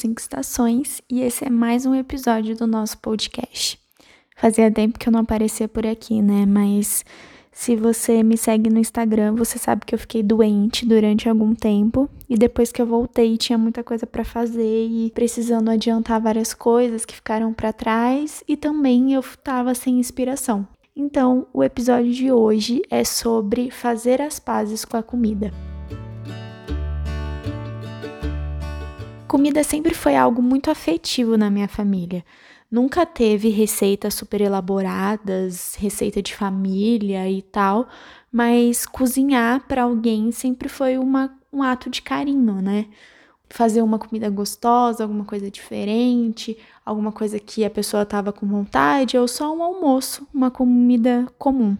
Cinco Estações e esse é mais um episódio do nosso podcast. Fazia tempo que eu não aparecia por aqui, né? Mas se você me segue no Instagram, você sabe que eu fiquei doente durante algum tempo e depois que eu voltei tinha muita coisa para fazer e precisando adiantar várias coisas que ficaram para trás e também eu tava sem inspiração. Então, o episódio de hoje é sobre fazer as pazes com a comida. Comida sempre foi algo muito afetivo na minha família. Nunca teve receitas super elaboradas, receita de família e tal, mas cozinhar para alguém sempre foi uma, um ato de carinho, né? Fazer uma comida gostosa, alguma coisa diferente, alguma coisa que a pessoa tava com vontade, ou só um almoço, uma comida comum.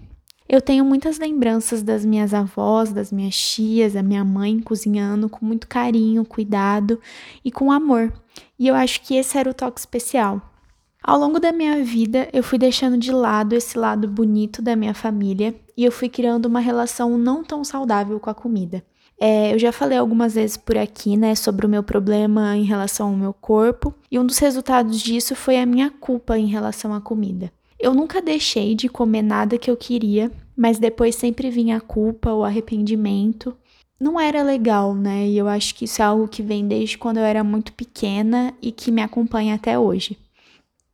Eu tenho muitas lembranças das minhas avós, das minhas tias, da minha mãe cozinhando com muito carinho, cuidado e com amor. E eu acho que esse era o toque especial. Ao longo da minha vida, eu fui deixando de lado esse lado bonito da minha família e eu fui criando uma relação não tão saudável com a comida. É, eu já falei algumas vezes por aqui, né, sobre o meu problema em relação ao meu corpo, e um dos resultados disso foi a minha culpa em relação à comida. Eu nunca deixei de comer nada que eu queria, mas depois sempre vinha a culpa ou arrependimento. Não era legal, né? E eu acho que isso é algo que vem desde quando eu era muito pequena e que me acompanha até hoje.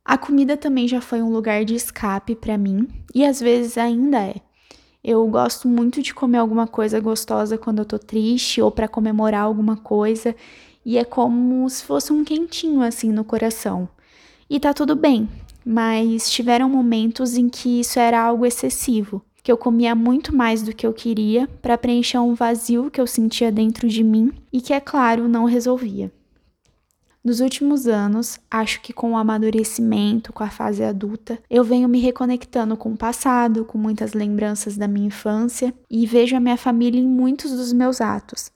A comida também já foi um lugar de escape para mim e às vezes ainda é. Eu gosto muito de comer alguma coisa gostosa quando eu tô triste ou para comemorar alguma coisa, e é como se fosse um quentinho assim no coração. E tá tudo bem, mas tiveram momentos em que isso era algo excessivo, que eu comia muito mais do que eu queria para preencher um vazio que eu sentia dentro de mim e que, é claro, não resolvia. Nos últimos anos, acho que com o amadurecimento, com a fase adulta, eu venho me reconectando com o passado, com muitas lembranças da minha infância e vejo a minha família em muitos dos meus atos.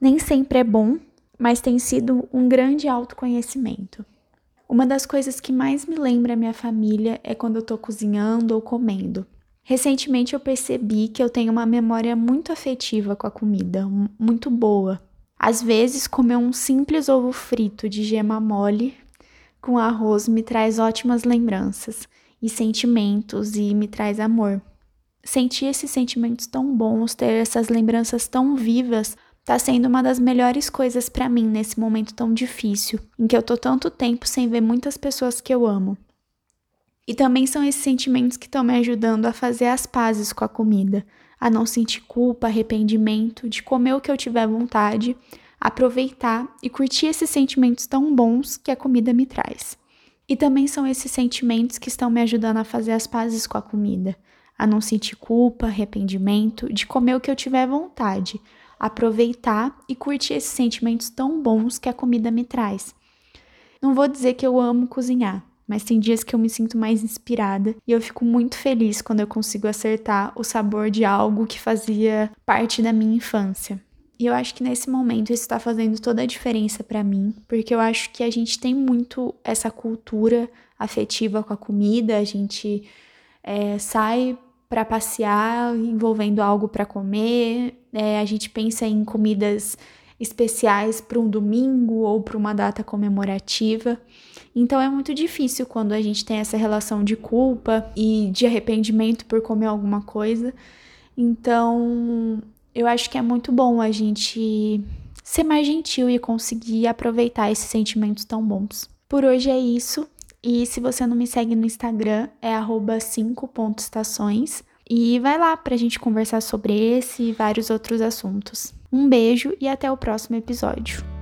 Nem sempre é bom, mas tem sido um grande autoconhecimento. Uma das coisas que mais me lembra a minha família é quando eu tô cozinhando ou comendo. Recentemente eu percebi que eu tenho uma memória muito afetiva com a comida, muito boa. Às vezes, comer um simples ovo frito de gema mole com arroz me traz ótimas lembranças e sentimentos e me traz amor. Sentir esses sentimentos tão bons, ter essas lembranças tão vivas, tá sendo uma das melhores coisas para mim nesse momento tão difícil, em que eu tô tanto tempo sem ver muitas pessoas que eu amo. E também são esses sentimentos que estão me ajudando a fazer as pazes com a comida, a não sentir culpa, arrependimento, de comer o que eu tiver vontade, aproveitar e curtir esses sentimentos tão bons que a comida me traz. E também são esses sentimentos que estão me ajudando a fazer as pazes com a comida, a não sentir culpa, arrependimento, de comer o que eu tiver vontade, aproveitar e curtir esses sentimentos tão bons que a comida me traz. Não vou dizer que eu amo cozinhar, mas tem dias que eu me sinto mais inspirada e eu fico muito feliz quando eu consigo acertar o sabor de algo que fazia parte da minha infância. E eu acho que nesse momento isso está fazendo toda a diferença para mim, porque eu acho que a gente tem muito essa cultura afetiva com a comida, a gente é, sai para passear envolvendo algo para comer, é, a gente pensa em comidas especiais para um domingo ou para uma data comemorativa. Então é muito difícil quando a gente tem essa relação de culpa e de arrependimento por comer alguma coisa. Então eu acho que é muito bom a gente ser mais gentil e conseguir aproveitar esses sentimentos tão bons. Por hoje é isso. E se você não me segue no Instagram, é 5.estações. E vai lá pra gente conversar sobre esse e vários outros assuntos. Um beijo e até o próximo episódio.